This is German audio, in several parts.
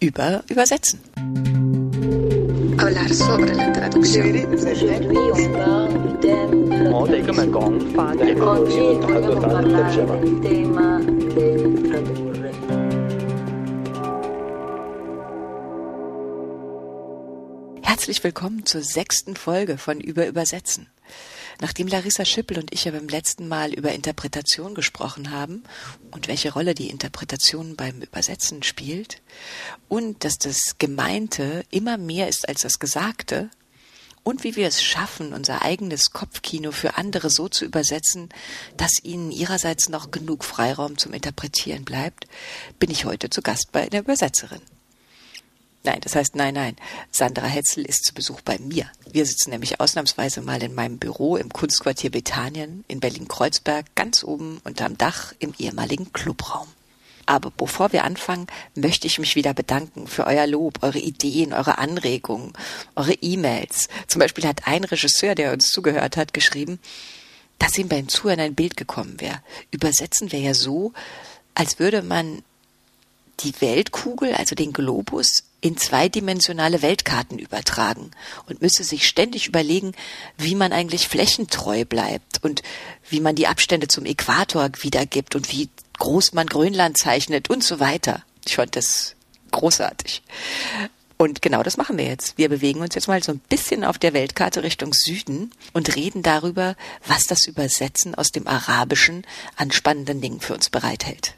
über Übersetzen. Herzlich willkommen zur sechsten Folge von Über Übersetzen. Nachdem Larissa Schippel und ich ja beim letzten Mal über Interpretation gesprochen haben und welche Rolle die Interpretation beim Übersetzen spielt und dass das Gemeinte immer mehr ist als das Gesagte und wie wir es schaffen, unser eigenes Kopfkino für andere so zu übersetzen, dass ihnen ihrerseits noch genug Freiraum zum Interpretieren bleibt, bin ich heute zu Gast bei einer Übersetzerin. Nein, das heißt nein, nein. Sandra Hetzel ist zu Besuch bei mir. Wir sitzen nämlich ausnahmsweise mal in meinem Büro im Kunstquartier Bethanien in Berlin-Kreuzberg, ganz oben unterm Dach im ehemaligen Clubraum. Aber bevor wir anfangen, möchte ich mich wieder bedanken für euer Lob, eure Ideen, eure Anregungen, eure E-Mails. Zum Beispiel hat ein Regisseur, der uns zugehört hat, geschrieben, dass ihm beim Zuhören ein Bild gekommen wäre. Übersetzen wir ja so, als würde man die Weltkugel, also den Globus, in zweidimensionale Weltkarten übertragen und müsse sich ständig überlegen, wie man eigentlich flächentreu bleibt und wie man die Abstände zum Äquator wiedergibt und wie groß man Grönland zeichnet und so weiter. Ich fand das großartig. Und genau das machen wir jetzt. Wir bewegen uns jetzt mal so ein bisschen auf der Weltkarte Richtung Süden und reden darüber, was das Übersetzen aus dem Arabischen an spannenden Dingen für uns bereithält.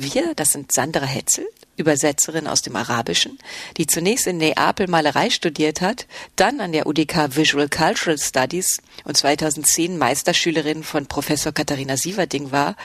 Wir, das sind Sandra Hetzel, Übersetzerin aus dem Arabischen, die zunächst in Neapel Malerei studiert hat, dann an der UDK Visual Cultural Studies und 2010 Meisterschülerin von Professor Katharina Sieverding war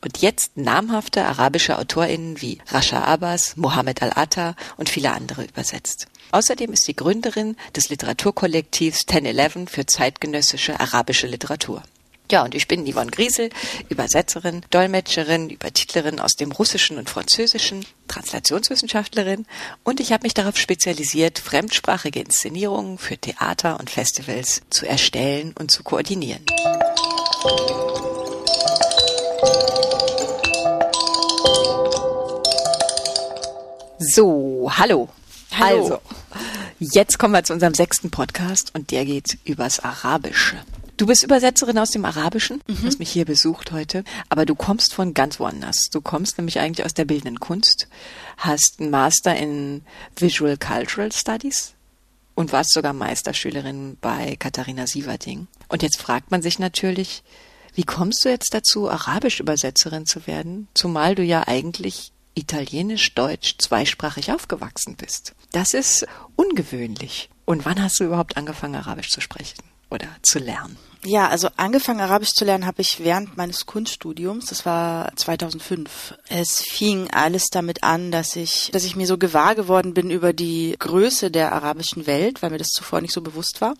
und jetzt namhafte arabische AutorInnen wie Rasha Abbas, Mohammed Al-Atta und viele andere übersetzt. Außerdem ist sie Gründerin des Literaturkollektivs 1011 für zeitgenössische arabische Literatur. Ja, und ich bin Yvonne Griesel, Übersetzerin, Dolmetscherin, Übertitlerin aus dem Russischen und Französischen, Translationswissenschaftlerin und ich habe mich darauf spezialisiert, fremdsprachige Inszenierungen für Theater und Festivals zu erstellen und zu koordinieren. So, hallo. Hallo. Also, jetzt kommen wir zu unserem sechsten Podcast und der geht übers Arabische. Du bist Übersetzerin aus dem Arabischen, mhm. hast mich hier besucht heute, aber du kommst von ganz woanders. Du kommst nämlich eigentlich aus der bildenden Kunst, hast einen Master in Visual Cultural Studies und warst sogar Meisterschülerin bei Katharina Sieverding. Und jetzt fragt man sich natürlich, wie kommst du jetzt dazu, Arabisch-Übersetzerin zu werden, zumal du ja eigentlich Italienisch-Deutsch zweisprachig aufgewachsen bist? Das ist ungewöhnlich. Und wann hast du überhaupt angefangen, Arabisch zu sprechen? Oder zu lernen? Ja, also angefangen Arabisch zu lernen habe ich während meines Kunststudiums. Das war 2005. Es fing alles damit an, dass ich, dass ich mir so gewahr geworden bin über die Größe der arabischen Welt, weil mir das zuvor nicht so bewusst war.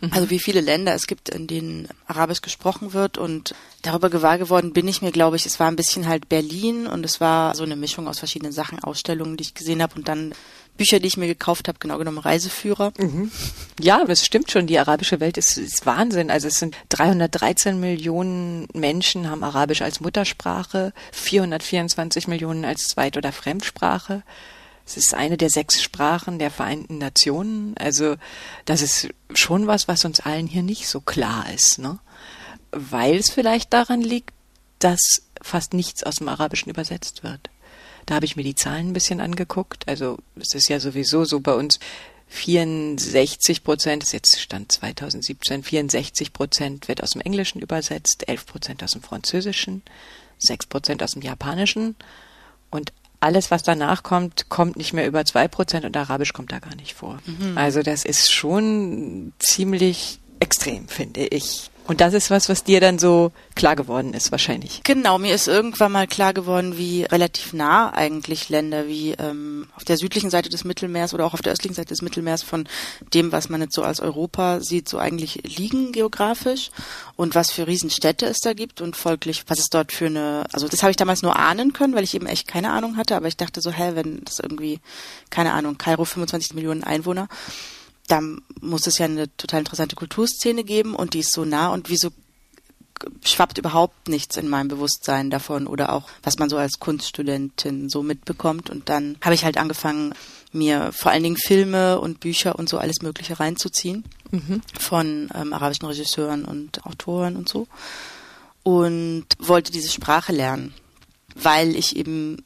Mhm. Also wie viele Länder es gibt, in denen Arabisch gesprochen wird und darüber gewahr geworden bin ich mir, glaube ich, es war ein bisschen halt Berlin und es war so eine Mischung aus verschiedenen Sachen, Ausstellungen, die ich gesehen habe und dann Bücher, die ich mir gekauft habe, genau genommen Reiseführer. Mhm. Ja, das stimmt schon. Die arabische Welt ist, ist Wahnsinn. Also es sind 313 Millionen Menschen haben Arabisch als Muttersprache, 424 Millionen als Zweit- oder Fremdsprache. Es ist eine der sechs Sprachen der Vereinten Nationen. Also das ist schon was, was uns allen hier nicht so klar ist, ne? Weil es vielleicht daran liegt, dass fast nichts aus dem Arabischen übersetzt wird. Da habe ich mir die Zahlen ein bisschen angeguckt. Also es ist ja sowieso so bei uns 64 Prozent, das ist jetzt Stand 2017, 64 Prozent wird aus dem Englischen übersetzt, 11 Prozent aus dem Französischen, 6 Prozent aus dem Japanischen und alles, was danach kommt, kommt nicht mehr über zwei Prozent und Arabisch kommt da gar nicht vor. Mhm. Also das ist schon ziemlich extrem, finde ich. Und das ist was, was dir dann so klar geworden ist, wahrscheinlich. Genau, mir ist irgendwann mal klar geworden, wie relativ nah eigentlich Länder wie ähm, auf der südlichen Seite des Mittelmeers oder auch auf der östlichen Seite des Mittelmeers von dem, was man jetzt so als Europa sieht, so eigentlich liegen geografisch und was für Riesenstädte es da gibt und folglich, was es dort für eine, also das habe ich damals nur ahnen können, weil ich eben echt keine Ahnung hatte, aber ich dachte so, hä, wenn das irgendwie, keine Ahnung, Kairo 25 Millionen Einwohner, da muss es ja eine total interessante Kulturszene geben und die ist so nah und wieso schwappt überhaupt nichts in meinem Bewusstsein davon oder auch, was man so als Kunststudentin so mitbekommt. Und dann habe ich halt angefangen, mir vor allen Dingen Filme und Bücher und so alles Mögliche reinzuziehen mhm. von ähm, arabischen Regisseuren und Autoren und so. Und wollte diese Sprache lernen, weil ich eben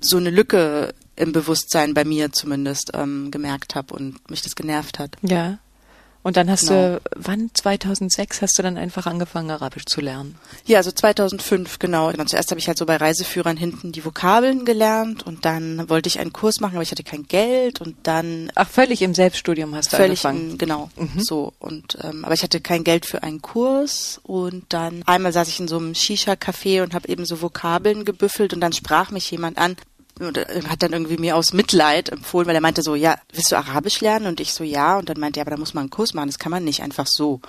so eine Lücke im Bewusstsein bei mir zumindest ähm, gemerkt habe und mich das genervt hat. Ja. Und dann hast genau. du, wann 2006 hast du dann einfach angefangen, Arabisch zu lernen? Ja, also 2005, genau. genau. Zuerst habe ich halt so bei Reiseführern hinten die Vokabeln gelernt und dann wollte ich einen Kurs machen, aber ich hatte kein Geld und dann... Ach, völlig im Selbststudium hast du völlig angefangen? In, genau, mhm. so. Und ähm, Aber ich hatte kein Geld für einen Kurs und dann einmal saß ich in so einem Shisha-Café und habe eben so Vokabeln gebüffelt und dann sprach mich jemand an, und hat dann irgendwie mir aus Mitleid empfohlen, weil er meinte so, ja, willst du Arabisch lernen? Und ich so, ja. Und dann meinte er, aber da muss man einen Kurs machen, das kann man nicht einfach so.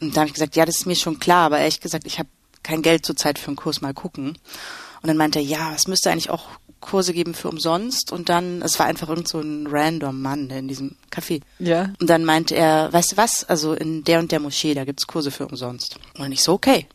Und da habe ich gesagt, ja, das ist mir schon klar, aber ehrlich gesagt, ich habe kein Geld zurzeit für einen Kurs mal gucken. Und dann meinte er, ja, es müsste eigentlich auch Kurse geben für umsonst. Und dann, es war einfach irgend so ein random Mann in diesem Café. Ja. Und dann meinte er, weißt du was, also in der und der Moschee, da gibt's Kurse für umsonst. Und ich so, okay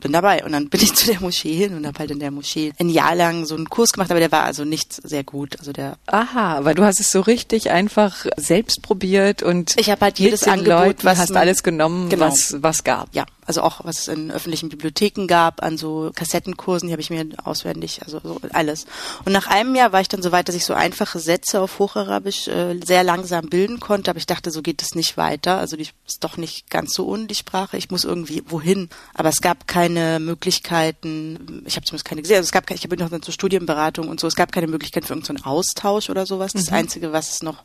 bin dabei. Und dann bin ich zu der Moschee hin und habe halt in der Moschee ein Jahr lang so einen Kurs gemacht, aber der war also nicht sehr gut. Also der Aha, weil du hast es so richtig einfach selbst probiert und ich habe halt jedes Angebot, Leuten, was hast alles genommen, genau. was was gab. Ja, also auch was es in öffentlichen Bibliotheken gab, an so Kassettenkursen, die habe ich mir auswendig, also so alles. Und nach einem Jahr war ich dann so weit, dass ich so einfache Sätze auf Hocharabisch äh, sehr langsam bilden konnte, aber ich dachte, so geht es nicht weiter. Also die ist doch nicht ganz so ohne die Sprache. Ich muss irgendwie wohin. Aber es gab keine Möglichkeiten, ich habe zumindest keine gesehen, also es gab keine, ich habe noch zur Studienberatung und so, es gab keine Möglichkeit für irgendeinen Austausch oder sowas. Das mhm. Einzige, was es noch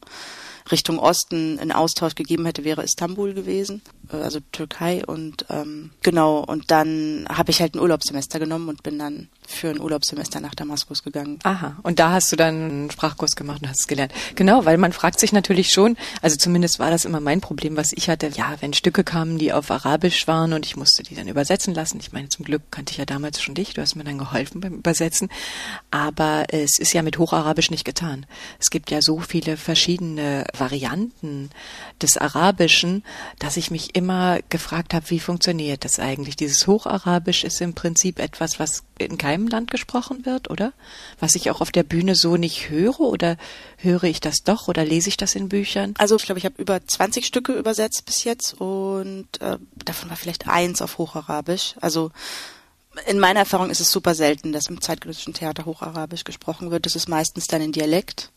Richtung Osten einen Austausch gegeben hätte, wäre Istanbul gewesen, also Türkei und ähm, genau und dann habe ich halt ein Urlaubssemester genommen und bin dann für ein Urlaubssemester nach Damaskus gegangen. Aha, und da hast du dann einen Sprachkurs gemacht und hast es gelernt. Genau, weil man fragt sich natürlich schon, also zumindest war das immer mein Problem, was ich hatte, ja, wenn Stücke kamen, die auf Arabisch waren und ich musste die dann übersetzen lassen. Ich meine, zum Glück kannte ich ja damals schon dich, du hast mir dann geholfen beim Übersetzen, aber es ist ja mit Hocharabisch nicht getan. Es gibt ja so viele verschiedene Varianten des Arabischen, dass ich mich immer gefragt habe, wie funktioniert das eigentlich? Dieses Hocharabisch ist im Prinzip etwas, was in keinem Land gesprochen wird, oder? Was ich auch auf der Bühne so nicht höre oder höre ich das doch oder lese ich das in Büchern? Also ich glaube, ich habe über 20 Stücke übersetzt bis jetzt und äh, davon war vielleicht eins auf Hocharabisch. Also in meiner Erfahrung ist es super selten, dass im zeitgenössischen Theater Hocharabisch gesprochen wird. Das ist meistens dann in Dialekt.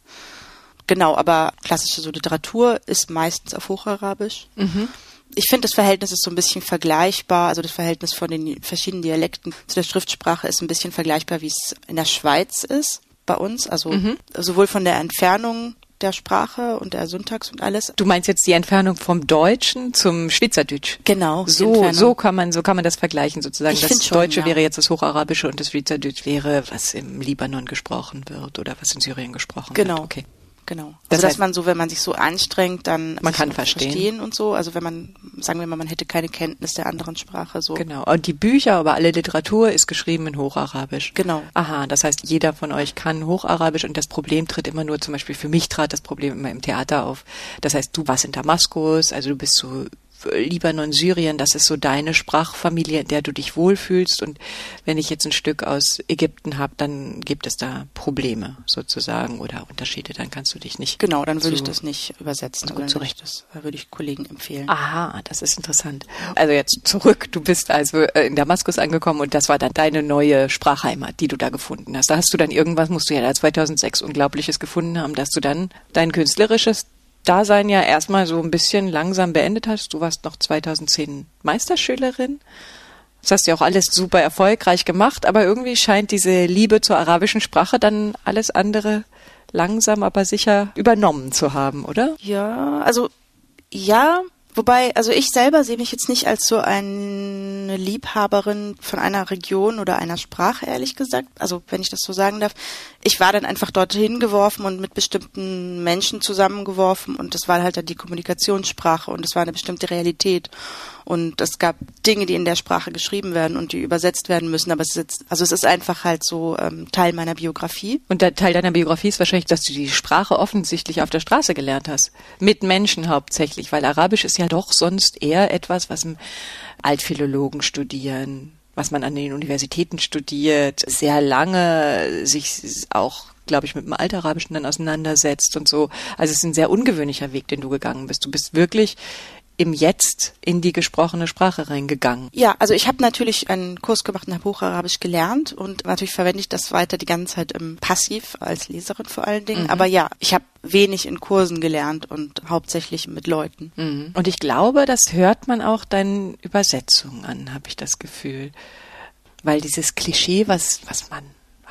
Genau, aber klassische so Literatur ist meistens auf Hocharabisch. Mhm. Ich finde, das Verhältnis ist so ein bisschen vergleichbar, also das Verhältnis von den verschiedenen Dialekten zu der Schriftsprache ist ein bisschen vergleichbar, wie es in der Schweiz ist bei uns. Also mhm. sowohl von der Entfernung der Sprache und der Syntax und alles. Du meinst jetzt die Entfernung vom Deutschen zum Schweizerdeutsch? Genau. So, so kann man, so kann man das vergleichen sozusagen. Ich das schon, Deutsche ja. wäre jetzt das Hocharabische und das Schweizerdeutsch wäre, was im Libanon gesprochen wird oder was in Syrien gesprochen genau. wird. Okay. Genau. Das also dass man so, wenn man sich so anstrengt, dann man kann verstehen. verstehen und so. Also wenn man, sagen wir mal, man hätte keine Kenntnis der anderen Sprache so. Genau. Und die Bücher, aber alle Literatur ist geschrieben in Hocharabisch. Genau. Aha, das heißt, jeder von euch kann Hocharabisch und das Problem tritt immer nur, zum Beispiel für mich trat das Problem immer im Theater auf. Das heißt, du warst in Damaskus, also du bist so Libanon, Syrien, das ist so deine Sprachfamilie, in der du dich wohlfühlst. Und wenn ich jetzt ein Stück aus Ägypten habe, dann gibt es da Probleme sozusagen oder Unterschiede. Dann kannst du dich nicht. Genau, dann würde ich das nicht übersetzen. Gut zurecht. Das würde ich Kollegen empfehlen. Aha, das ist interessant. Also jetzt zurück. Du bist also äh, in Damaskus angekommen und das war dann deine neue Sprachheimat, die du da gefunden hast. Da hast du dann irgendwas, musst du ja da 2006 Unglaubliches gefunden haben, dass du dann dein künstlerisches Dasein ja erstmal so ein bisschen langsam beendet hast. Du warst noch 2010 Meisterschülerin. Das hast du ja auch alles super erfolgreich gemacht, aber irgendwie scheint diese Liebe zur arabischen Sprache dann alles andere langsam aber sicher übernommen zu haben, oder? Ja, also ja, Wobei, also ich selber sehe mich jetzt nicht als so eine Liebhaberin von einer Region oder einer Sprache, ehrlich gesagt. Also wenn ich das so sagen darf. Ich war dann einfach dorthin geworfen und mit bestimmten Menschen zusammengeworfen und das war halt dann die Kommunikationssprache und es war eine bestimmte Realität. Und es gab Dinge, die in der Sprache geschrieben werden und die übersetzt werden müssen. Aber es ist jetzt, also es ist einfach halt so ähm, Teil meiner Biografie. Und der Teil deiner Biografie ist wahrscheinlich, dass du die Sprache offensichtlich auf der Straße gelernt hast. Mit Menschen hauptsächlich, weil Arabisch ist ja ja doch sonst eher etwas, was Altphilologen studieren, was man an den Universitäten studiert, sehr lange sich auch glaube ich, mit dem Altarabischen dann auseinandersetzt und so. Also es ist ein sehr ungewöhnlicher Weg, den du gegangen bist. Du bist wirklich im Jetzt in die gesprochene Sprache reingegangen? Ja, also ich habe natürlich einen Kurs gemacht und habe Hocharabisch gelernt und natürlich verwende ich das weiter die ganze Zeit im Passiv als Leserin vor allen Dingen. Mhm. Aber ja, ich habe wenig in Kursen gelernt und hauptsächlich mit Leuten. Mhm. Und ich glaube, das hört man auch deinen Übersetzungen an, habe ich das Gefühl. Weil dieses Klischee, was, was man,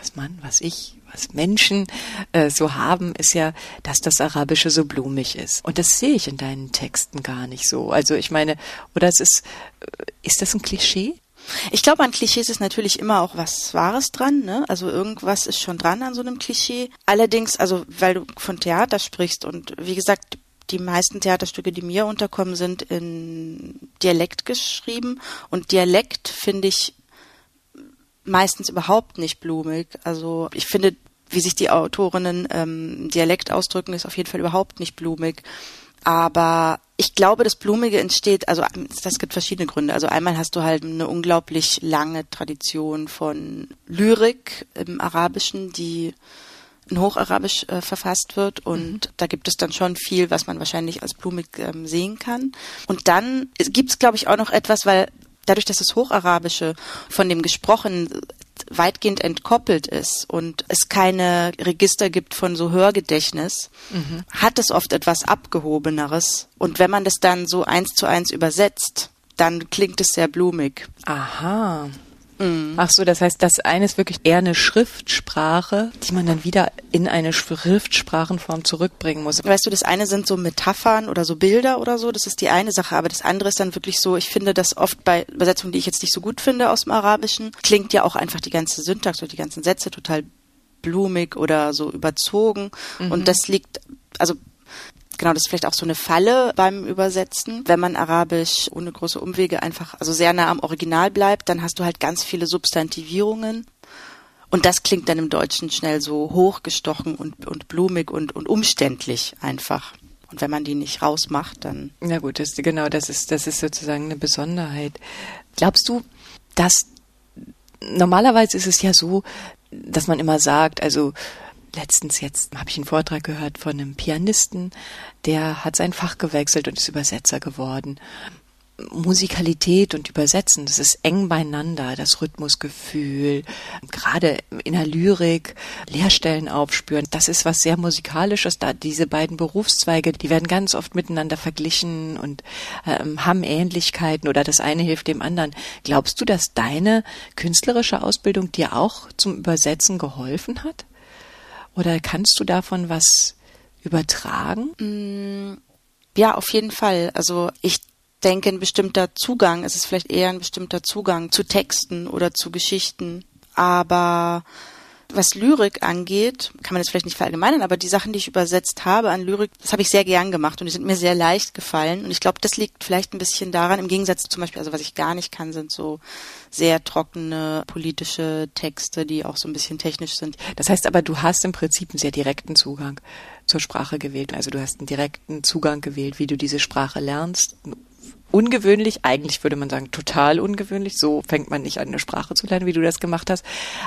was man, was ich was Menschen äh, so haben, ist ja, dass das Arabische so blumig ist. Und das sehe ich in deinen Texten gar nicht so. Also ich meine, oder es ist, äh, ist das ein Klischee? Ich glaube, an Klischees ist natürlich immer auch was Wahres dran, ne? Also irgendwas ist schon dran an so einem Klischee. Allerdings, also weil du von Theater sprichst und wie gesagt, die meisten Theaterstücke, die mir unterkommen, sind in Dialekt geschrieben und Dialekt finde ich meistens überhaupt nicht blumig. Also ich finde, wie sich die Autorinnen ähm, Dialekt ausdrücken, ist auf jeden Fall überhaupt nicht blumig. Aber ich glaube, das Blumige entsteht, also das gibt verschiedene Gründe. Also einmal hast du halt eine unglaublich lange Tradition von Lyrik im Arabischen, die in Hocharabisch äh, verfasst wird und mhm. da gibt es dann schon viel, was man wahrscheinlich als blumig ähm, sehen kann. Und dann gibt es, glaube ich, auch noch etwas, weil dadurch, dass das Hocharabische von dem Gesprochenen weitgehend entkoppelt ist und es keine Register gibt von so Hörgedächtnis, mhm. hat es oft etwas Abgehobeneres. Und wenn man das dann so eins zu eins übersetzt, dann klingt es sehr blumig. Aha. Mhm. Ach so, das heißt, das eine ist wirklich eher eine Schriftsprache, die man dann wieder in eine Schriftsprachenform zurückbringen muss. Weißt du, das eine sind so Metaphern oder so Bilder oder so, das ist die eine Sache, aber das andere ist dann wirklich so, ich finde, dass oft bei Übersetzungen, die ich jetzt nicht so gut finde aus dem Arabischen, klingt ja auch einfach die ganze Syntax oder die ganzen Sätze total blumig oder so überzogen mhm. und das liegt, also Genau, das ist vielleicht auch so eine Falle beim Übersetzen. Wenn man Arabisch ohne große Umwege einfach, also sehr nah am Original bleibt, dann hast du halt ganz viele Substantivierungen. Und das klingt dann im Deutschen schnell so hochgestochen und, und blumig und, und umständlich einfach. Und wenn man die nicht rausmacht, dann. Ja gut, das, genau, das ist, das ist sozusagen eine Besonderheit. Glaubst du, dass normalerweise ist es ja so, dass man immer sagt, also letztens jetzt habe ich einen Vortrag gehört von einem Pianisten, der hat sein Fach gewechselt und ist Übersetzer geworden. Musikalität und Übersetzen, das ist eng beieinander, das Rhythmusgefühl, gerade in der Lyrik, Leerstellen aufspüren, das ist was sehr Musikalisches, da diese beiden Berufszweige, die werden ganz oft miteinander verglichen und ähm, haben Ähnlichkeiten oder das eine hilft dem anderen. Glaubst du, dass deine künstlerische Ausbildung dir auch zum Übersetzen geholfen hat? Oder kannst du davon was übertragen? Mm, ja, auf jeden Fall. Also ich denke, ein bestimmter Zugang, es ist vielleicht eher ein bestimmter Zugang zu Texten oder zu Geschichten. Aber was Lyrik angeht, kann man das vielleicht nicht verallgemeinern, aber die Sachen, die ich übersetzt habe an Lyrik, das habe ich sehr gern gemacht und die sind mir sehr leicht gefallen. Und ich glaube, das liegt vielleicht ein bisschen daran, im Gegensatz zum Beispiel, also was ich gar nicht kann, sind so sehr trockene politische Texte, die auch so ein bisschen technisch sind. Das heißt aber, du hast im Prinzip einen sehr direkten Zugang zur Sprache gewählt. Also du hast einen direkten Zugang gewählt, wie du diese Sprache lernst, ungewöhnlich, eigentlich würde man sagen total ungewöhnlich. So fängt man nicht an, eine Sprache zu lernen, wie du das gemacht hast.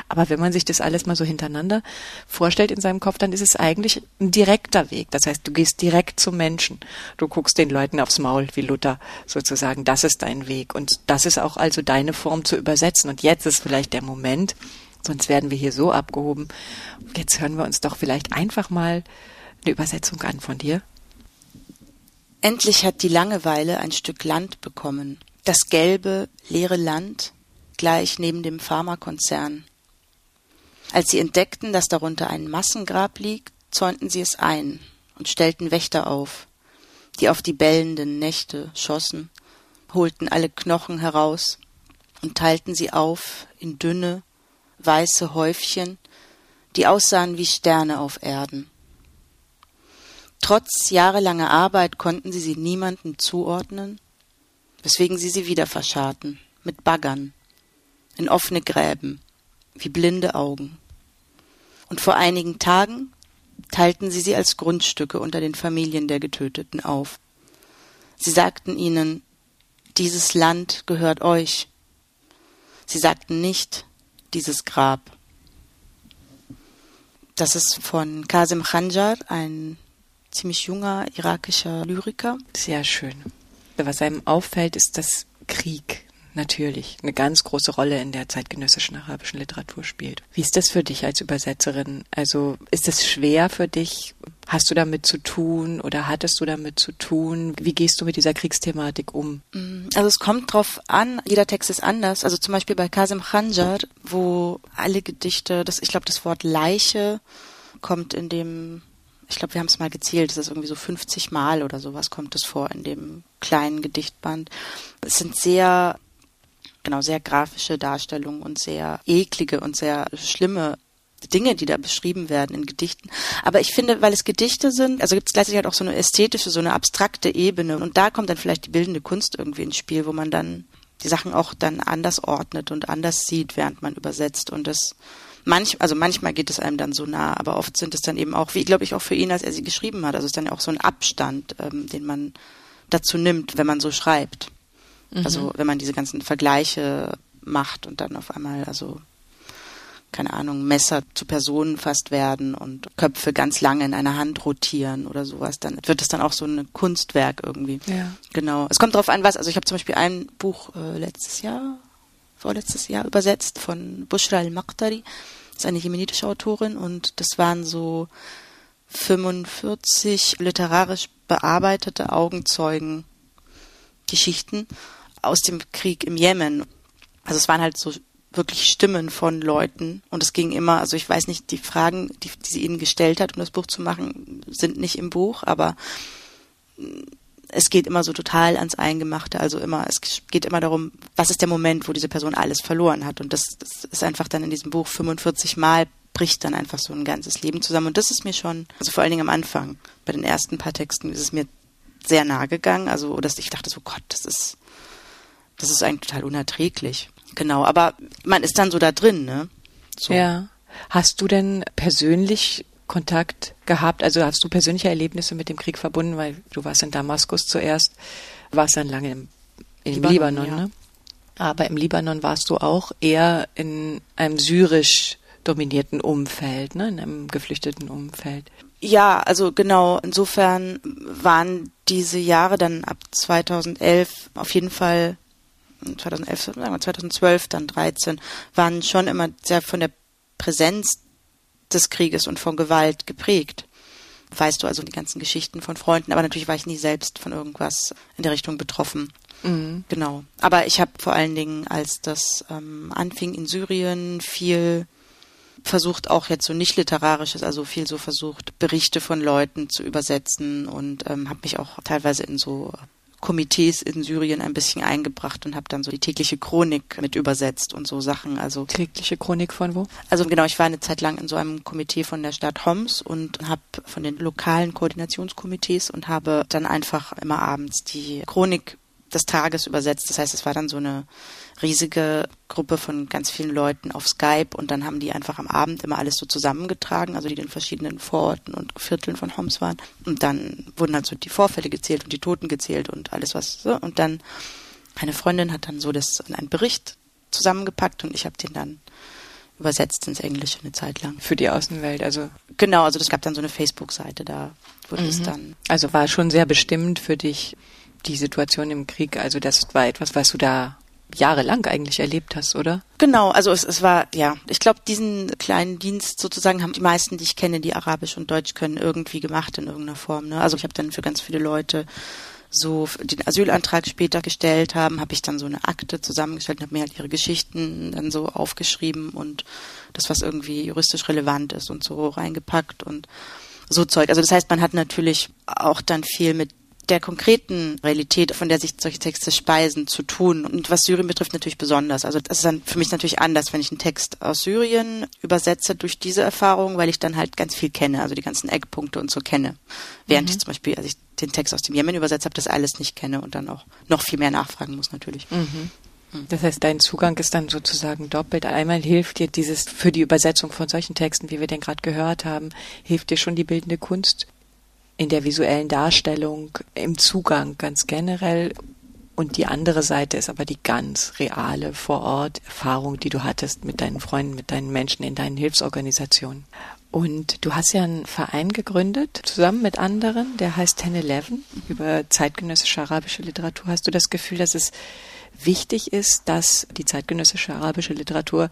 Aber wenn man sich das alles mal so hintereinander vorstellt in seinem Kopf, dann ist es eigentlich ein direkter Weg. Das heißt, du gehst direkt zum Menschen. Du guckst den Leuten aufs Maul, wie Luther sozusagen. Das ist dein Weg. Und das ist auch also deine Form zu übersetzen. Und jetzt ist vielleicht der Moment, sonst werden wir hier so abgehoben. Jetzt hören wir uns doch vielleicht einfach mal eine Übersetzung an von dir. Endlich hat die Langeweile ein Stück Land bekommen. Das gelbe, leere Land, gleich neben dem Pharmakonzern. Als sie entdeckten, dass darunter ein Massengrab liegt, zäunten sie es ein und stellten Wächter auf, die auf die bellenden Nächte schossen, holten alle Knochen heraus und teilten sie auf in dünne, weiße Häufchen, die aussahen wie Sterne auf Erden. Trotz jahrelanger Arbeit konnten sie sie niemandem zuordnen, weswegen sie sie wieder verscharten, mit Baggern, in offene Gräben, wie blinde Augen. Und vor einigen Tagen teilten sie sie als Grundstücke unter den Familien der Getöteten auf. Sie sagten ihnen, dieses Land gehört euch. Sie sagten nicht, dieses Grab. Das ist von Qasim Khanjar, ein ziemlich junger irakischer Lyriker. Sehr schön. Was einem auffällt, ist, dass Krieg natürlich eine ganz große Rolle in der zeitgenössischen arabischen Literatur spielt. Wie ist das für dich als Übersetzerin? Also ist es schwer für dich? Hast du damit zu tun oder hattest du damit zu tun? Wie gehst du mit dieser Kriegsthematik um? Mm, also es kommt drauf an, jeder Text ist anders. Also zum Beispiel bei Kasim Khanjar, wo alle Gedichte, das, ich glaube, das Wort Leiche kommt in dem ich glaube, wir haben es mal gezählt, es ist irgendwie so 50 Mal oder sowas kommt es vor in dem kleinen Gedichtband. Es sind sehr genau sehr grafische Darstellungen und sehr eklige und sehr schlimme Dinge, die da beschrieben werden in Gedichten. Aber ich finde, weil es Gedichte sind, also gibt es gleichzeitig halt auch so eine ästhetische, so eine abstrakte Ebene. Und da kommt dann vielleicht die bildende Kunst irgendwie ins Spiel, wo man dann die Sachen auch dann anders ordnet und anders sieht, während man übersetzt. Und das manch, also manchmal geht es einem dann so nah, aber oft sind es dann eben auch, wie glaube ich auch für ihn, als er sie geschrieben hat. Also es ist dann ja auch so ein Abstand, ähm, den man dazu nimmt, wenn man so schreibt. Mhm. Also wenn man diese ganzen Vergleiche macht und dann auf einmal, also keine Ahnung, Messer zu Personen fast werden und Köpfe ganz lange in einer Hand rotieren oder sowas, dann wird es dann auch so ein Kunstwerk irgendwie. Ja. Genau. Es kommt darauf an, was. Also ich habe zum Beispiel ein Buch äh, letztes Jahr, vorletztes Jahr übersetzt von Bushra al-Maqtari. Ist eine jemenitische Autorin und das waren so 45 literarisch bearbeitete Augenzeugen Geschichten aus dem Krieg im Jemen. Also es waren halt so wirklich Stimmen von Leuten und es ging immer, also ich weiß nicht, die Fragen, die, die sie ihnen gestellt hat, um das Buch zu machen, sind nicht im Buch, aber es geht immer so total ans Eingemachte, also immer, es geht immer darum, was ist der Moment, wo diese Person alles verloren hat und das, das ist einfach dann in diesem Buch 45 Mal bricht dann einfach so ein ganzes Leben zusammen und das ist mir schon, also vor allen Dingen am Anfang, bei den ersten paar Texten ist es mir sehr nahe gegangen, also dass ich dachte so Gott, das ist das ist eigentlich total unerträglich. Genau, aber man ist dann so da drin, ne? So. Ja. Hast du denn persönlich Kontakt gehabt? Also hast du persönliche Erlebnisse mit dem Krieg verbunden, weil du warst in Damaskus zuerst, warst dann lange im, im Libanon, Libanon ja. ne? Aber im Libanon warst du auch eher in einem syrisch dominierten Umfeld, ne? in einem geflüchteten Umfeld. Ja, also genau. Insofern waren diese Jahre dann ab 2011 auf jeden Fall 2011, sagen wir 2012, dann 13, waren schon immer sehr von der Präsenz des Krieges und von Gewalt geprägt. Weißt du also die ganzen Geschichten von Freunden, aber natürlich war ich nie selbst von irgendwas in der Richtung betroffen. Mhm. Genau. Aber ich habe vor allen Dingen, als das ähm, anfing in Syrien, viel versucht auch jetzt so nicht literarisches, also viel so versucht, Berichte von Leuten zu übersetzen und ähm, habe mich auch teilweise in so Komitees in Syrien ein bisschen eingebracht und habe dann so die tägliche Chronik mit übersetzt und so Sachen. Also tägliche Chronik von wo? Also genau, ich war eine Zeit lang in so einem Komitee von der Stadt Homs und habe von den lokalen Koordinationskomitees und habe dann einfach immer abends die Chronik des Tages übersetzt. Das heißt, es war dann so eine riesige Gruppe von ganz vielen Leuten auf Skype und dann haben die einfach am Abend immer alles so zusammengetragen, also die in verschiedenen Vororten und Vierteln von Homs waren. Und dann wurden halt so die Vorfälle gezählt und die Toten gezählt und alles was so. Und dann eine Freundin hat dann so das in einen Bericht zusammengepackt und ich habe den dann übersetzt ins Englische eine Zeit lang. Für die Außenwelt, also. Genau, also das gab dann so eine Facebook-Seite, da wurde mhm. es dann. Also war schon sehr bestimmend für dich die Situation im Krieg, also das war etwas, was du da jahrelang eigentlich erlebt hast, oder? Genau, also es, es war, ja, ich glaube, diesen kleinen Dienst sozusagen haben die meisten, die ich kenne, die Arabisch und Deutsch können, irgendwie gemacht in irgendeiner Form. Ne? Also ich habe dann für ganz viele Leute so den Asylantrag später gestellt haben, habe ich dann so eine Akte zusammengestellt und habe mir halt ihre Geschichten dann so aufgeschrieben und das, was irgendwie juristisch relevant ist und so reingepackt und so Zeug. Also das heißt, man hat natürlich auch dann viel mit der konkreten Realität, von der sich solche Texte speisen, zu tun. Und was Syrien betrifft, natürlich besonders. Also das ist dann für mich natürlich anders, wenn ich einen Text aus Syrien übersetze durch diese Erfahrung, weil ich dann halt ganz viel kenne, also die ganzen Eckpunkte und so kenne. Während mhm. ich zum Beispiel, als ich den Text aus dem Jemen übersetzt habe, das alles nicht kenne und dann auch noch viel mehr nachfragen muss natürlich. Mhm. mhm. Das heißt, dein Zugang ist dann sozusagen doppelt. Einmal hilft dir dieses für die Übersetzung von solchen Texten, wie wir den gerade gehört haben, hilft dir schon die bildende Kunst in der visuellen Darstellung, im Zugang ganz generell. Und die andere Seite ist aber die ganz reale vor Ort Erfahrung, die du hattest mit deinen Freunden, mit deinen Menschen in deinen Hilfsorganisationen. Und du hast ja einen Verein gegründet, zusammen mit anderen, der heißt 1011 über zeitgenössische arabische Literatur. Hast du das Gefühl, dass es wichtig ist, dass die zeitgenössische arabische Literatur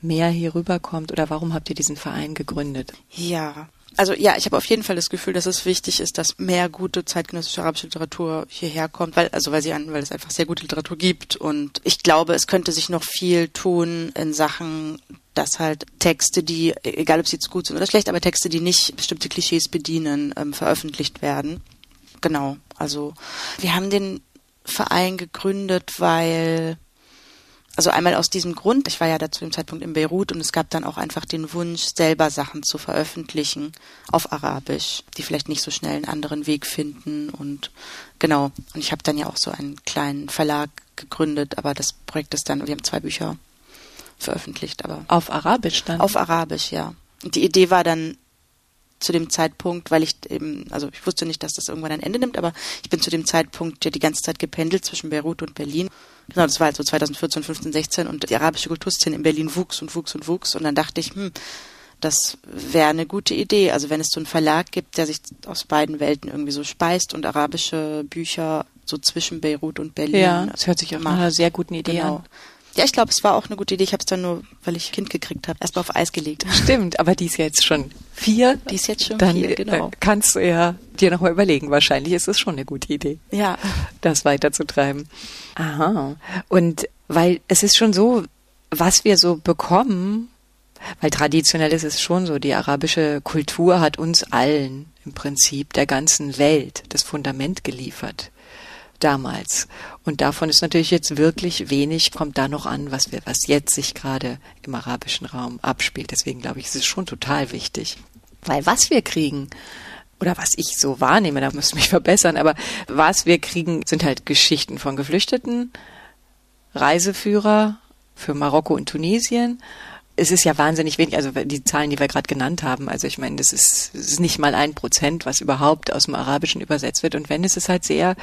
mehr hier rüberkommt? Oder warum habt ihr diesen Verein gegründet? Ja, also ja, ich habe auf jeden Fall das Gefühl, dass es wichtig ist, dass mehr gute zeitgenössische arabische Literatur hierher kommt, weil also weil sie an, weil es einfach sehr gute Literatur gibt und ich glaube, es könnte sich noch viel tun in Sachen dass halt Texte, die, egal ob sie jetzt gut sind oder schlecht, aber Texte, die nicht bestimmte Klischees bedienen, ähm, veröffentlicht werden. Genau. Also wir haben den Verein gegründet, weil also einmal aus diesem Grund, ich war ja da zu dem Zeitpunkt in Beirut und es gab dann auch einfach den Wunsch, selber Sachen zu veröffentlichen auf Arabisch, die vielleicht nicht so schnell einen anderen Weg finden und genau. Und ich habe dann ja auch so einen kleinen Verlag gegründet, aber das Projekt ist dann, wir haben zwei Bücher veröffentlicht, aber. Auf Arabisch dann? Auf Arabisch, ja. Und die Idee war dann zu dem Zeitpunkt, weil ich eben, also ich wusste nicht, dass das irgendwann ein Ende nimmt, aber ich bin zu dem Zeitpunkt ja die ganze Zeit gependelt zwischen Beirut und Berlin. Genau, das war also 2014, 15, 16 und die arabische Kulturszene in Berlin wuchs und wuchs und wuchs und dann dachte ich, hm, das wäre eine gute Idee. Also wenn es so einen Verlag gibt, der sich aus beiden Welten irgendwie so speist und arabische Bücher so zwischen Beirut und Berlin. Ja, das hört sich auch nach einer sehr guten Idee genau. an. Ja, ich glaube, es war auch eine gute Idee. Ich habe es dann nur, weil ich Kind gekriegt habe, erstmal auf Eis gelegt. Stimmt, aber die ist jetzt schon vier. Die ist jetzt schon dann, vier, genau. Äh, kannst du ja dir nochmal überlegen. Wahrscheinlich ist es schon eine gute Idee. Ja. Das weiterzutreiben. Aha. Und weil es ist schon so, was wir so bekommen, weil traditionell ist es schon so, die arabische Kultur hat uns allen im Prinzip der ganzen Welt das Fundament geliefert damals. Und davon ist natürlich jetzt wirklich wenig, kommt da noch an, was wir, was jetzt sich gerade im arabischen Raum abspielt. Deswegen glaube ich, ist es schon total wichtig. Weil was wir kriegen, oder was ich so wahrnehme, da muss ich mich verbessern, aber was wir kriegen, sind halt Geschichten von Geflüchteten, Reiseführer für Marokko und Tunesien. Es ist ja wahnsinnig wenig, also die Zahlen, die wir gerade genannt haben, also ich meine, das ist, ist nicht mal ein Prozent, was überhaupt aus dem Arabischen übersetzt wird. Und wenn, ist es halt sehr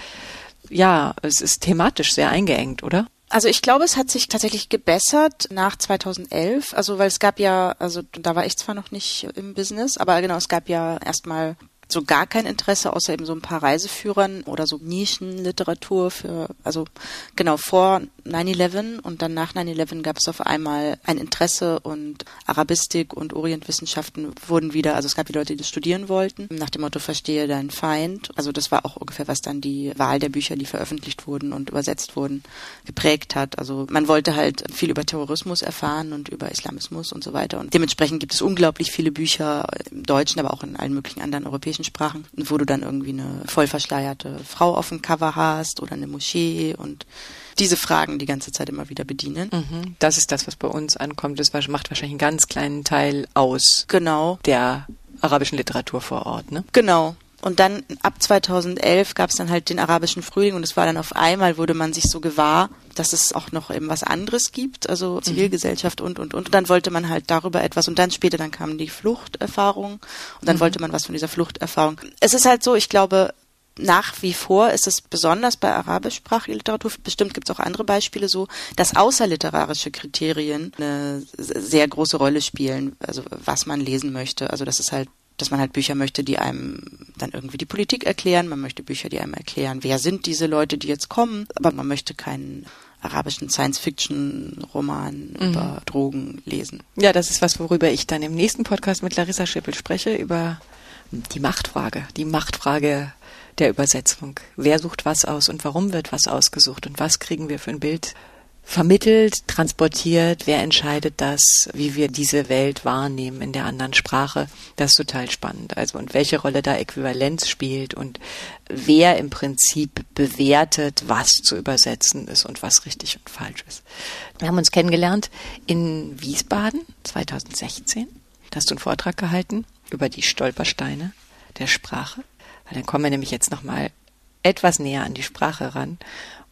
ja, es ist thematisch sehr eingeengt, oder? Also ich glaube, es hat sich tatsächlich gebessert nach 2011. Also weil es gab ja, also da war ich zwar noch nicht im Business, aber genau, es gab ja erstmal so gar kein Interesse, außer eben so ein paar Reiseführern oder so Nischenliteratur für, also genau vor 9-11 und dann nach 9-11 gab es auf einmal ein Interesse und Arabistik und Orientwissenschaften wurden wieder, also es gab die Leute, die das studieren wollten, nach dem Motto Verstehe deinen Feind. Also das war auch ungefähr, was dann die Wahl der Bücher, die veröffentlicht wurden und übersetzt wurden, geprägt hat. Also man wollte halt viel über Terrorismus erfahren und über Islamismus und so weiter. Und dementsprechend gibt es unglaublich viele Bücher im Deutschen, aber auch in allen möglichen anderen europäischen Sprachen, wo du dann irgendwie eine voll verschleierte Frau auf dem Cover hast oder eine Moschee und diese Fragen die ganze Zeit immer wieder bedienen. Mhm. Das ist das, was bei uns ankommt. Das macht wahrscheinlich einen ganz kleinen Teil aus. Genau. Der arabischen Literatur vor Ort, ne? Genau. Und dann ab 2011 gab es dann halt den arabischen Frühling und es war dann auf einmal, wurde man sich so gewahr, dass es auch noch eben was anderes gibt, also Zivilgesellschaft und, und, und. Und dann wollte man halt darüber etwas und dann später, dann kam die Fluchterfahrung und dann mhm. wollte man was von dieser Fluchterfahrung. Es ist halt so, ich glaube, nach wie vor ist es besonders bei arabischsprachiger Literatur, bestimmt gibt es auch andere Beispiele so, dass außerliterarische Kriterien eine sehr große Rolle spielen, also was man lesen möchte. Also das ist halt dass man halt Bücher möchte, die einem dann irgendwie die Politik erklären. Man möchte Bücher, die einem erklären, wer sind diese Leute, die jetzt kommen. Aber man möchte keinen arabischen Science-Fiction-Roman mhm. über Drogen lesen. Ja, das ist was, worüber ich dann im nächsten Podcast mit Larissa Schippel spreche, über die Machtfrage, die Machtfrage der Übersetzung. Wer sucht was aus und warum wird was ausgesucht und was kriegen wir für ein Bild vermittelt, transportiert, wer entscheidet das, wie wir diese Welt wahrnehmen in der anderen Sprache, das ist total spannend. Also und welche Rolle da Äquivalenz spielt und wer im Prinzip bewertet, was zu übersetzen ist und was richtig und falsch ist. Wir haben uns kennengelernt in Wiesbaden 2016. Da hast du einen Vortrag gehalten über die Stolpersteine der Sprache. Weil dann kommen wir nämlich jetzt nochmal etwas näher an die Sprache ran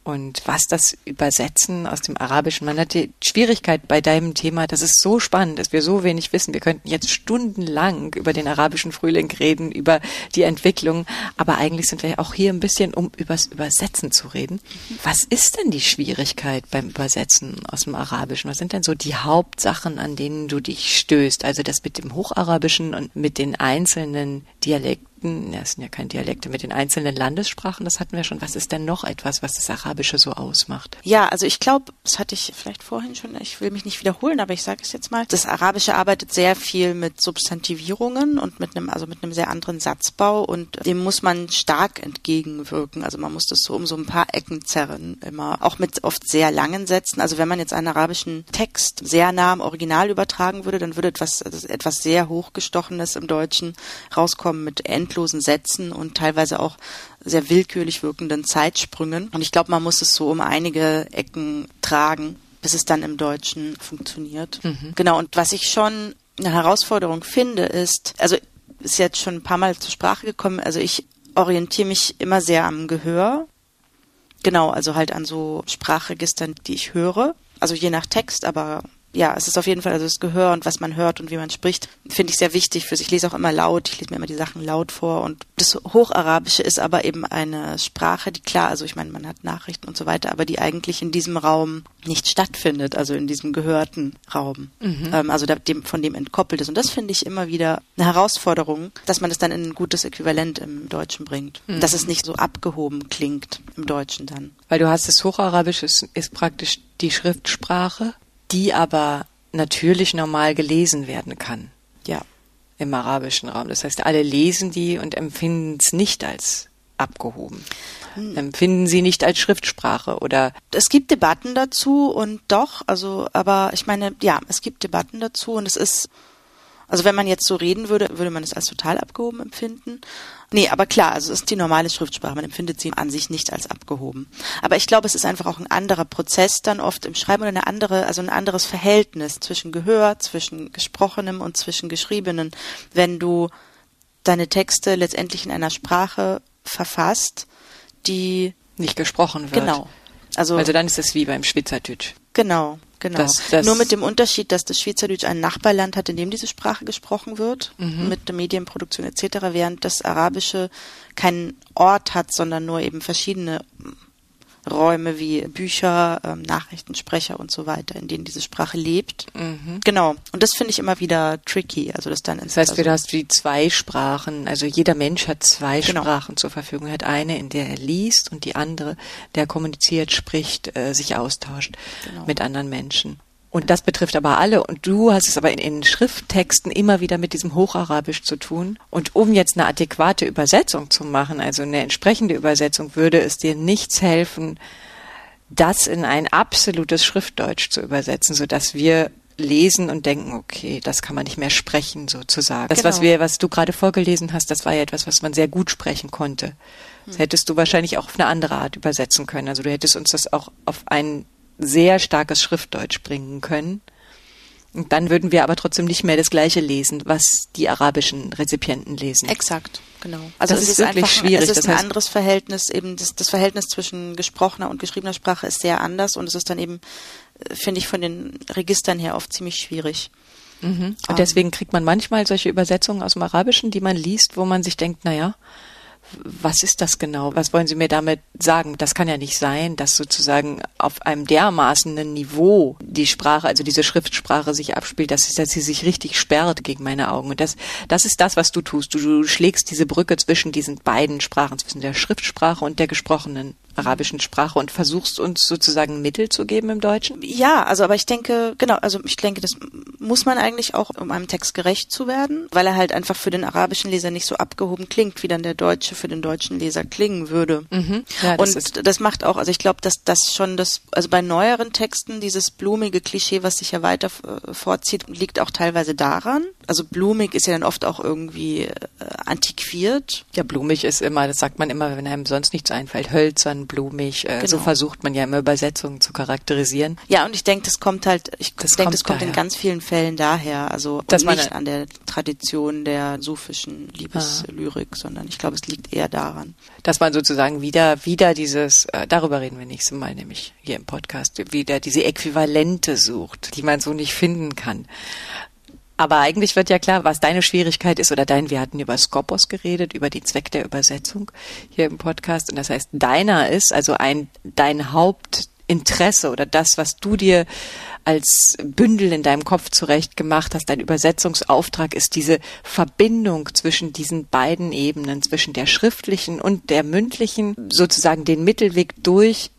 und was das Übersetzen aus dem Arabischen, man hat die Schwierigkeit bei deinem Thema, das ist so spannend, dass wir so wenig wissen. Wir könnten jetzt stundenlang über den arabischen Frühling reden, über die Entwicklung, aber eigentlich sind wir auch hier ein bisschen, um übers Übersetzen zu reden. Was ist denn die Schwierigkeit beim Übersetzen aus dem Arabischen? Was sind denn so die Hauptsachen, an denen du dich stößt? Also das mit dem Hocharabischen und mit den einzelnen Dialekten Dialekten, ja, es sind ja keine Dialekte, mit den einzelnen Landessprachen, das hatten wir schon. Was ist denn noch etwas, was das Arabische so ausmacht? Ja, also ich glaube, das hatte ich vielleicht vorhin schon, ich will mich nicht wiederholen, aber ich sage es jetzt mal. Das Arabische arbeitet sehr viel mit Substantivierungen und mit einem, also mit einem sehr anderen Satzbau und dem muss man stark entgegenwirken. Also man muss das so um so ein paar Ecken zerren, immer. Auch mit oft sehr langen Sätzen. Also wenn man jetzt einen arabischen Text sehr nah am Original übertragen würde, dann würde etwas, also etwas sehr hochgestochenes im Deutschen rauskommen mit end endlosen Sätzen und teilweise auch sehr willkürlich wirkenden Zeitsprüngen. Und ich glaube, man muss es so um einige Ecken tragen, bis es dann im Deutschen funktioniert. Mhm. Genau, und was ich schon eine Herausforderung finde, ist, also ist jetzt schon ein paar Mal zur Sprache gekommen, also ich orientiere mich immer sehr am Gehör. Genau, also halt an so Sprachregistern, die ich höre. Also je nach Text, aber ja, es ist auf jeden Fall, also das Gehör und was man hört und wie man spricht, finde ich sehr wichtig für sich. Ich lese auch immer laut, ich lese mir immer die Sachen laut vor und das Hocharabische ist aber eben eine Sprache, die klar, also ich meine, man hat Nachrichten und so weiter, aber die eigentlich in diesem Raum nicht stattfindet, also in diesem gehörten Raum, mhm. ähm, also dem, von dem entkoppelt ist. Und das finde ich immer wieder eine Herausforderung, dass man es dann in ein gutes Äquivalent im Deutschen bringt, mhm. dass es nicht so abgehoben klingt im Deutschen dann. Weil du hast das Hocharabische ist, ist praktisch die Schriftsprache die aber natürlich normal gelesen werden kann. Ja. Im arabischen Raum. Das heißt, alle lesen die und empfinden es nicht als abgehoben. Hm. Empfinden sie nicht als Schriftsprache oder? Es gibt Debatten dazu und doch, also, aber ich meine, ja, es gibt Debatten dazu und es ist, also wenn man jetzt so reden würde, würde man es als total abgehoben empfinden. Nee, aber klar, also es ist die normale Schriftsprache. Man empfindet sie an sich nicht als abgehoben. Aber ich glaube, es ist einfach auch ein anderer Prozess dann oft im Schreiben oder eine andere, also ein anderes Verhältnis zwischen Gehör, zwischen Gesprochenem und zwischen Geschriebenem, wenn du deine Texte letztendlich in einer Sprache verfasst, die nicht gesprochen wird. Genau. Also, also dann ist es wie beim Schweizerdeutsch. Genau. Genau. Das, das Nur mit dem Unterschied, dass das Schweizerdeutsch ein Nachbarland hat, in dem diese Sprache gesprochen wird, mhm. mit der Medienproduktion etc., während das Arabische keinen Ort hat, sondern nur eben verschiedene Räume wie Bücher, ähm, Nachrichtensprecher und so weiter, in denen diese Sprache lebt. Mhm. Genau. Und das finde ich immer wieder tricky. Also das dann. Das heißt, also, du hast wie zwei Sprachen. Also jeder Mensch hat zwei genau. Sprachen zur Verfügung. Er hat eine, in der er liest und die andere, der kommuniziert, spricht, äh, sich austauscht genau. mit anderen Menschen. Und das betrifft aber alle. Und du hast es aber in, in, Schrifttexten immer wieder mit diesem Hocharabisch zu tun. Und um jetzt eine adäquate Übersetzung zu machen, also eine entsprechende Übersetzung, würde es dir nichts helfen, das in ein absolutes Schriftdeutsch zu übersetzen, sodass wir lesen und denken, okay, das kann man nicht mehr sprechen, sozusagen. Das, genau. was wir, was du gerade vorgelesen hast, das war ja etwas, was man sehr gut sprechen konnte. Das hm. hättest du wahrscheinlich auch auf eine andere Art übersetzen können. Also du hättest uns das auch auf einen sehr starkes Schriftdeutsch bringen können. Und dann würden wir aber trotzdem nicht mehr das Gleiche lesen, was die arabischen Rezipienten lesen. Exakt, genau. Also das es ist, ist wirklich einfach, schwierig. Es ist ein anderes Verhältnis, eben das, das Verhältnis zwischen gesprochener und geschriebener Sprache ist sehr anders und es ist dann eben, äh, finde ich, von den Registern her oft ziemlich schwierig. Mhm. Und deswegen kriegt man manchmal solche Übersetzungen aus dem Arabischen, die man liest, wo man sich denkt, na ja, was ist das genau? Was wollen Sie mir damit sagen? Das kann ja nicht sein, dass sozusagen auf einem dermaßenen Niveau die Sprache, also diese Schriftsprache sich abspielt, dass sie, dass sie sich richtig sperrt gegen meine Augen. Und das, das ist das, was du tust. Du, du schlägst diese Brücke zwischen diesen beiden Sprachen, zwischen der Schriftsprache und der gesprochenen arabischen Sprache und versuchst uns sozusagen Mittel zu geben im Deutschen? Ja, also aber ich denke, genau, also ich denke, das muss man eigentlich auch, um einem Text gerecht zu werden, weil er halt einfach für den arabischen Leser nicht so abgehoben klingt, wie dann der Deutsche für den deutschen Leser klingen würde. Mhm. Ja, das und das macht auch, also ich glaube, dass das schon das also bei neueren Texten, dieses blumige Klischee, was sich ja weiter äh, vorzieht, liegt auch teilweise daran. Also blumig ist ja dann oft auch irgendwie äh, antiquiert. Ja, blumig ist immer, das sagt man immer, wenn einem sonst nichts einfällt, hölzern, blumig. Äh, genau. So versucht man ja immer Übersetzungen zu charakterisieren. Ja, und ich denke, das kommt halt, ich denke, das kommt daher. in ganz vielen Fällen daher. Also Dass nicht an der Tradition der sufischen Liebeslyrik, ah. sondern ich glaube, es liegt eher daran. Dass man sozusagen wieder, wieder dieses, äh, darüber reden wir nächstes Mal, nämlich hier im Podcast, wieder diese Äquivalente sucht, die man so nicht finden kann. Aber eigentlich wird ja klar, was deine Schwierigkeit ist oder dein, wir hatten über Skopos geredet, über den Zweck der Übersetzung hier im Podcast. Und das heißt, deiner ist also ein, dein Hauptinteresse oder das, was du dir als Bündel in deinem Kopf zurecht gemacht hast, dein Übersetzungsauftrag ist diese Verbindung zwischen diesen beiden Ebenen, zwischen der schriftlichen und der mündlichen, sozusagen den Mittelweg durch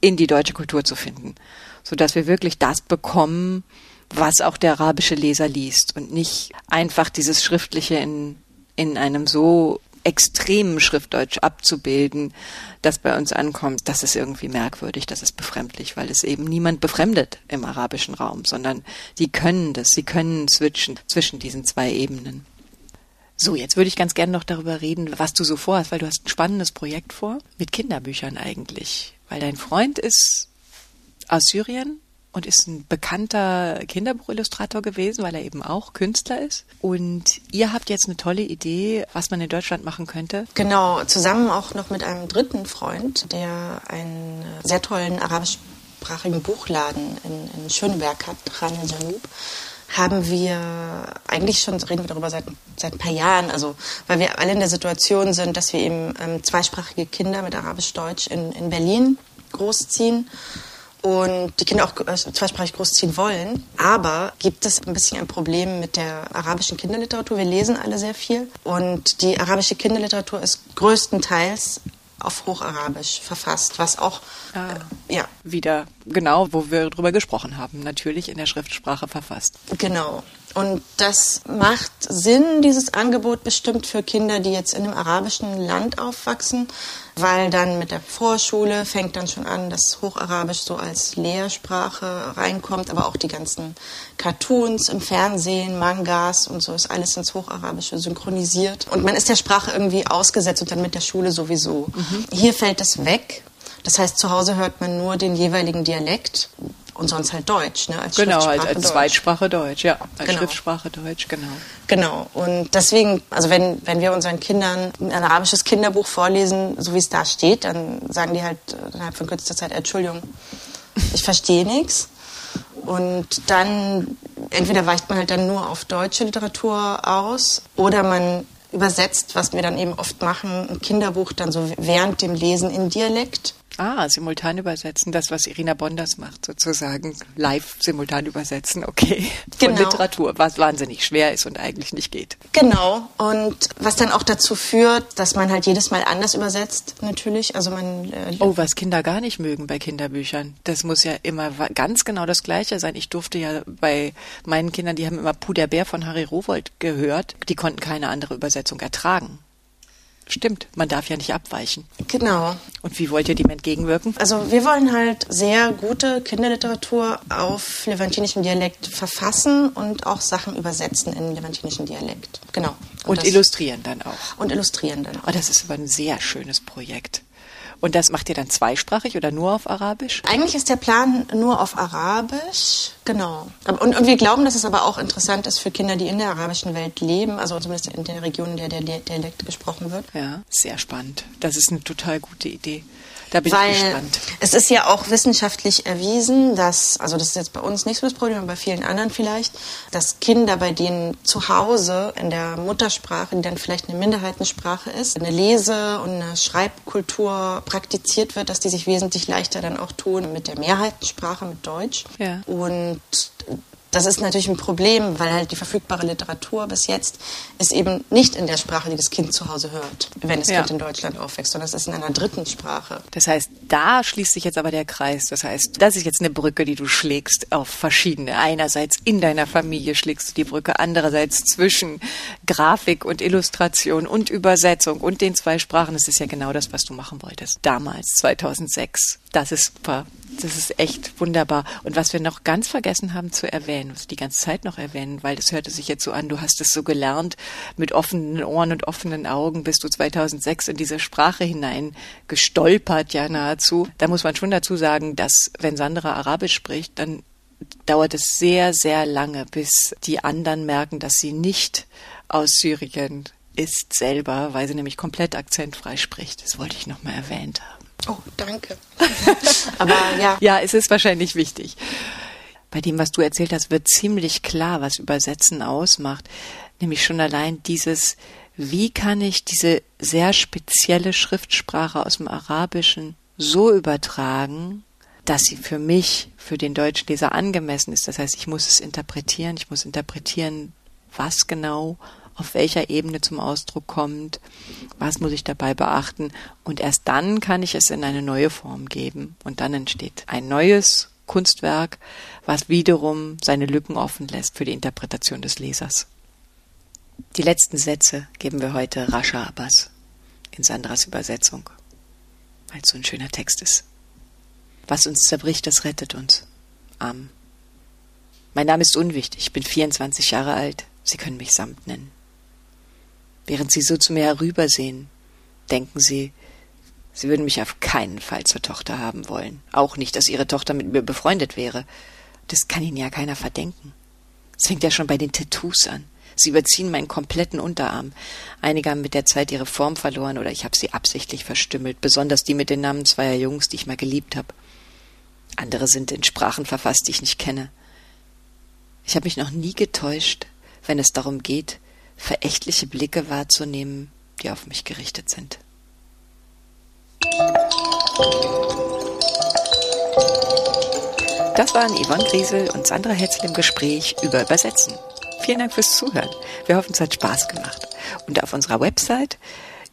in die deutsche Kultur zu finden, so dass wir wirklich das bekommen, was auch der arabische Leser liest und nicht einfach dieses Schriftliche in, in einem so extremen Schriftdeutsch abzubilden, das bei uns ankommt, das ist irgendwie merkwürdig, das ist befremdlich, weil es eben niemand befremdet im arabischen Raum, sondern die können das, sie können switchen zwischen diesen zwei Ebenen. So, jetzt würde ich ganz gerne noch darüber reden, was du so vorhast, weil du hast ein spannendes Projekt vor, mit Kinderbüchern eigentlich, weil dein Freund ist aus Syrien und ist ein bekannter Kinderbuchillustrator gewesen, weil er eben auch Künstler ist. Und ihr habt jetzt eine tolle Idee, was man in Deutschland machen könnte. Genau, zusammen auch noch mit einem dritten Freund, der einen sehr tollen arabischsprachigen Buchladen in, in Schöneberg hat, Khan Janub haben wir eigentlich schon, reden wir darüber seit, seit ein paar Jahren, also weil wir alle in der Situation sind, dass wir eben ähm, zweisprachige Kinder mit Arabisch-Deutsch in, in Berlin großziehen und die Kinder auch äh, zweisprachig großziehen wollen. Aber gibt es ein bisschen ein Problem mit der arabischen Kinderliteratur. Wir lesen alle sehr viel und die arabische Kinderliteratur ist größtenteils auf Hocharabisch verfasst, was auch ah, äh, ja wieder genau, wo wir drüber gesprochen haben, natürlich in der Schriftsprache verfasst. Genau. Und das macht Sinn, dieses Angebot bestimmt für Kinder, die jetzt in einem arabischen Land aufwachsen, weil dann mit der Vorschule fängt dann schon an, dass Hocharabisch so als Lehrsprache reinkommt, aber auch die ganzen Cartoons im Fernsehen, Mangas und so ist alles ins Hocharabische synchronisiert. Und man ist der Sprache irgendwie ausgesetzt und dann mit der Schule sowieso. Mhm. Hier fällt es weg. Das heißt, zu Hause hört man nur den jeweiligen Dialekt und sonst halt Deutsch, ne? Als genau, als, als Zweitsprache Deutsch, ja, als genau. Schriftsprache Deutsch, genau. Genau. Und deswegen, also wenn, wenn wir unseren Kindern ein arabisches Kinderbuch vorlesen, so wie es da steht, dann sagen die halt innerhalb von kürzester Zeit, Entschuldigung, ich verstehe nichts. Und dann entweder weicht man halt dann nur auf deutsche Literatur aus oder man übersetzt, was wir dann eben oft machen, ein Kinderbuch dann so während dem Lesen in Dialekt Ah, simultan übersetzen, das, was Irina Bonders macht, sozusagen live simultan übersetzen, okay. Von genau. Literatur, was wahnsinnig schwer ist und eigentlich nicht geht. Genau. Und was dann auch dazu führt, dass man halt jedes Mal anders übersetzt, natürlich. Also man. Äh, oh, was Kinder gar nicht mögen bei Kinderbüchern. Das muss ja immer ganz genau das Gleiche sein. Ich durfte ja bei meinen Kindern, die haben immer Puderbär von Harry Rowold gehört. Die konnten keine andere Übersetzung ertragen. Stimmt, man darf ja nicht abweichen. Genau. Und wie wollt ihr dem entgegenwirken? Also wir wollen halt sehr gute Kinderliteratur auf levantinischem Dialekt verfassen und auch Sachen übersetzen in levantinischem Dialekt. Genau. Und, und illustrieren dann auch. Und illustrieren dann auch. Oh, das ist aber ein sehr schönes Projekt. Und das macht ihr dann zweisprachig oder nur auf Arabisch? Eigentlich ist der Plan nur auf Arabisch, genau. Und, und wir glauben, dass es aber auch interessant ist für Kinder, die in der arabischen Welt leben, also zumindest in den Regionen, in der der Dialekt gesprochen wird. Ja, sehr spannend. Das ist eine total gute Idee. Da bin Weil ich gespannt. Es ist ja auch wissenschaftlich erwiesen, dass, also das ist jetzt bei uns nicht so das Problem, aber bei vielen anderen vielleicht, dass Kinder, bei denen zu Hause in der Muttersprache, die dann vielleicht eine Minderheitensprache ist, eine Lese- und eine Schreibkultur praktiziert wird, dass die sich wesentlich leichter dann auch tun mit der Mehrheitensprache, mit Deutsch. Ja. Und das ist natürlich ein Problem, weil halt die verfügbare Literatur bis jetzt ist eben nicht in der Sprache, die das Kind zu Hause hört, wenn das ja. Kind in Deutschland aufwächst, sondern es ist in einer dritten Sprache. Das heißt, da schließt sich jetzt aber der Kreis. Das heißt, das ist jetzt eine Brücke, die du schlägst auf verschiedene. Einerseits in deiner Familie schlägst du die Brücke, andererseits zwischen Grafik und Illustration und Übersetzung und den zwei Sprachen. Das ist ja genau das, was du machen wolltest. Damals, 2006. Das ist super. Das ist echt wunderbar. Und was wir noch ganz vergessen haben zu erwähnen, was die ganze Zeit noch erwähnen, weil das hörte sich jetzt so an, du hast es so gelernt, mit offenen Ohren und offenen Augen bist du 2006 in diese Sprache hinein gestolpert, ja nahezu. Da muss man schon dazu sagen, dass wenn Sandra Arabisch spricht, dann dauert es sehr, sehr lange, bis die anderen merken, dass sie nicht aus Syrien ist selber, weil sie nämlich komplett akzentfrei spricht. Das wollte ich nochmal erwähnt haben. Oh, danke. Aber ja. Ja, es ist wahrscheinlich wichtig. Bei dem, was du erzählt hast, wird ziemlich klar, was Übersetzen ausmacht. Nämlich schon allein dieses, wie kann ich diese sehr spezielle Schriftsprache aus dem Arabischen so übertragen, dass sie für mich, für den Deutschleser angemessen ist. Das heißt, ich muss es interpretieren, ich muss interpretieren, was genau auf welcher Ebene zum Ausdruck kommt, was muss ich dabei beachten und erst dann kann ich es in eine neue Form geben und dann entsteht ein neues Kunstwerk, was wiederum seine Lücken offen lässt für die Interpretation des Lesers. Die letzten Sätze geben wir heute Rascha Abbas in Sandras Übersetzung, weil es so ein schöner Text ist. Was uns zerbricht, das rettet uns. Amen. Mein Name ist unwichtig, ich bin 24 Jahre alt. Sie können mich Samt nennen. Während Sie so zu mir herübersehen, denken Sie, Sie würden mich auf keinen Fall zur Tochter haben wollen. Auch nicht, dass Ihre Tochter mit mir befreundet wäre. Das kann Ihnen ja keiner verdenken. Es fängt ja schon bei den Tattoos an. Sie überziehen meinen kompletten Unterarm. Einige haben mit der Zeit ihre Form verloren oder ich habe sie absichtlich verstümmelt, besonders die mit den Namen zweier Jungs, die ich mal geliebt habe. Andere sind in Sprachen verfasst, die ich nicht kenne. Ich habe mich noch nie getäuscht, wenn es darum geht, verächtliche Blicke wahrzunehmen, die auf mich gerichtet sind. Das waren Yvonne Griesel und Sandra Hetzel im Gespräch über Übersetzen. Vielen Dank fürs Zuhören. Wir hoffen, es hat Spaß gemacht. Und auf unserer Website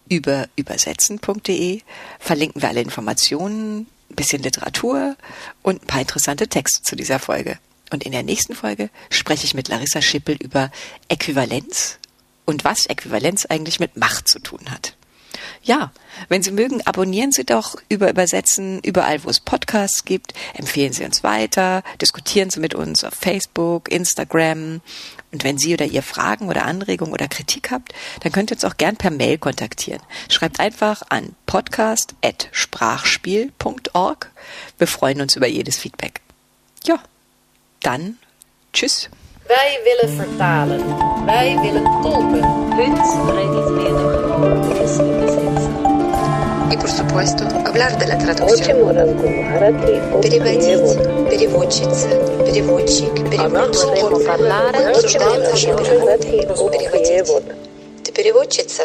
über übersetzen.de verlinken wir alle Informationen, ein bisschen Literatur und ein paar interessante Texte zu dieser Folge. Und in der nächsten Folge spreche ich mit Larissa Schippel über Äquivalenz und was Äquivalenz eigentlich mit Macht zu tun hat. Ja, wenn Sie mögen, abonnieren Sie doch über Übersetzen überall, wo es Podcasts gibt. Empfehlen Sie uns weiter, diskutieren Sie mit uns auf Facebook, Instagram. Und wenn Sie oder ihr Fragen oder Anregungen oder Kritik habt, dann könnt ihr uns auch gern per Mail kontaktieren. Schreibt einfach an podcast.sprachspiel.org. Wir freuen uns über jedes Feedback. Ja, dann tschüss. Wij willen vertalen. Wij willen tolken. Y por supuesto, hablar de la traducción. Переводить, переводчица, переводчик, переводчик. Обсуждаем наши переводы. Переводить. Ты переводчица?